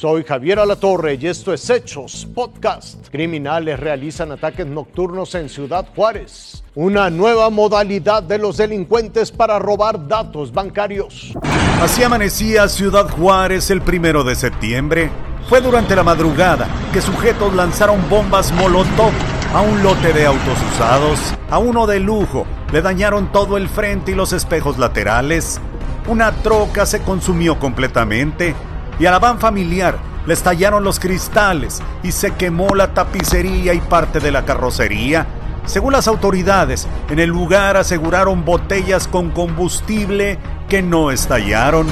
Soy Javier Alatorre y esto es Hechos Podcast. Criminales realizan ataques nocturnos en Ciudad Juárez. Una nueva modalidad de los delincuentes para robar datos bancarios. Así amanecía Ciudad Juárez el primero de septiembre. Fue durante la madrugada que sujetos lanzaron bombas Molotov a un lote de autos usados. A uno de lujo le dañaron todo el frente y los espejos laterales. Una troca se consumió completamente y a la van familiar le estallaron los cristales y se quemó la tapicería y parte de la carrocería. Según las autoridades, en el lugar aseguraron botellas con combustible que no estallaron.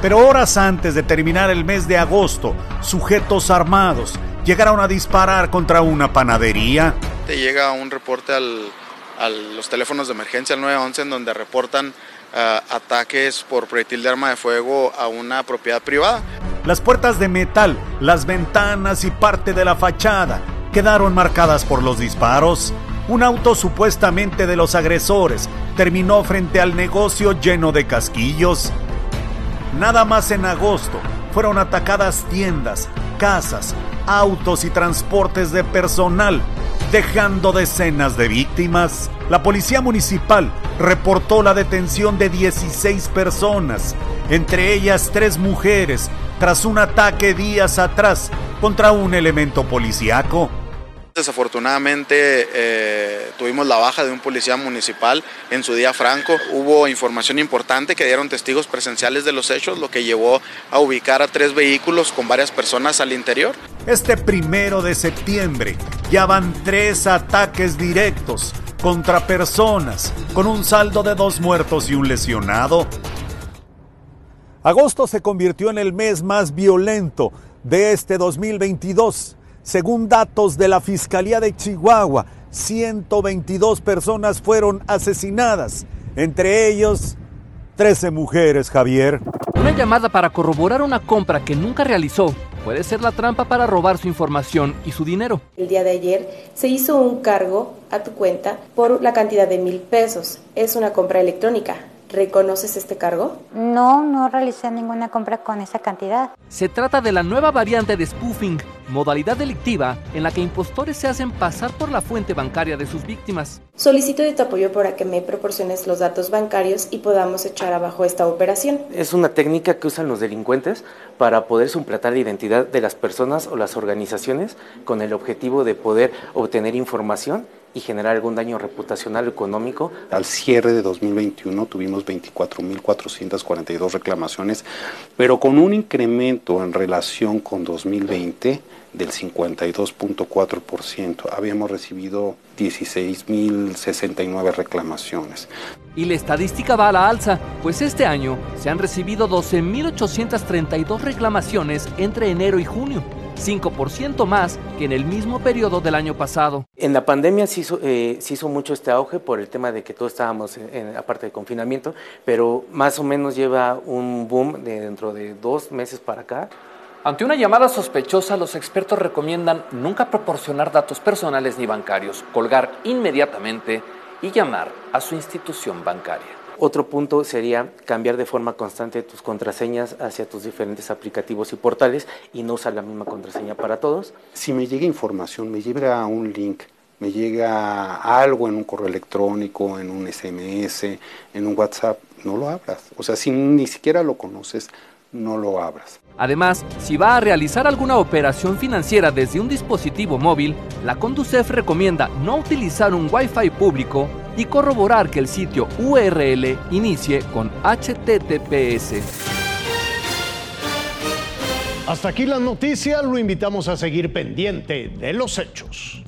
Pero horas antes de terminar el mes de agosto, sujetos armados llegaron a disparar contra una panadería. Te llega un reporte a los teléfonos de emergencia al 911 en donde reportan uh, ataques por proyectil de arma de fuego a una propiedad privada. Las puertas de metal, las ventanas y parte de la fachada quedaron marcadas por los disparos. Un auto supuestamente de los agresores terminó frente al negocio lleno de casquillos. Nada más en agosto fueron atacadas tiendas, casas, autos y transportes de personal, dejando decenas de víctimas. La policía municipal reportó la detención de 16 personas, entre ellas tres mujeres, tras un ataque días atrás contra un elemento policíaco. Desafortunadamente eh, tuvimos la baja de un policía municipal en su día franco. Hubo información importante que dieron testigos presenciales de los hechos, lo que llevó a ubicar a tres vehículos con varias personas al interior. Este primero de septiembre ya van tres ataques directos contra personas, con un saldo de dos muertos y un lesionado. Agosto se convirtió en el mes más violento de este 2022 según datos de la Fiscalía de Chihuahua, 122 personas fueron asesinadas, entre ellos 13 mujeres, Javier. Una llamada para corroborar una compra que nunca realizó puede ser la trampa para robar su información y su dinero. El día de ayer se hizo un cargo a tu cuenta por la cantidad de mil pesos. Es una compra electrónica. ¿Reconoces este cargo? No, no realicé ninguna compra con esa cantidad. Se trata de la nueva variante de spoofing, modalidad delictiva en la que impostores se hacen pasar por la fuente bancaria de sus víctimas. Solicito de tu apoyo para que me proporciones los datos bancarios y podamos echar abajo esta operación. Es una técnica que usan los delincuentes para poder suplantar la identidad de las personas o las organizaciones con el objetivo de poder obtener información y generar algún daño reputacional o económico. Al cierre de 2021 tuvimos 24.442 reclamaciones, pero con un incremento en relación con 2020 del 52.4%. Habíamos recibido 16.069 reclamaciones. Y la estadística va a la alza, pues este año se han recibido 12.832 reclamaciones entre enero y junio. 5% más que en el mismo periodo del año pasado. En la pandemia se hizo, eh, se hizo mucho este auge por el tema de que todos estábamos en, aparte de confinamiento, pero más o menos lleva un boom de dentro de dos meses para acá. Ante una llamada sospechosa, los expertos recomiendan nunca proporcionar datos personales ni bancarios, colgar inmediatamente y llamar a su institución bancaria. Otro punto sería cambiar de forma constante tus contraseñas hacia tus diferentes aplicativos y portales y no usar la misma contraseña para todos. Si me llega información, me llega un link, me llega algo en un correo electrónico, en un SMS, en un WhatsApp, no lo abras. O sea, si ni siquiera lo conoces, no lo abras. Además, si va a realizar alguna operación financiera desde un dispositivo móvil, la Conducef recomienda no utilizar un Wi-Fi público y corroborar que el sitio URL inicie con HTTPS. Hasta aquí la noticia, lo invitamos a seguir pendiente de los hechos.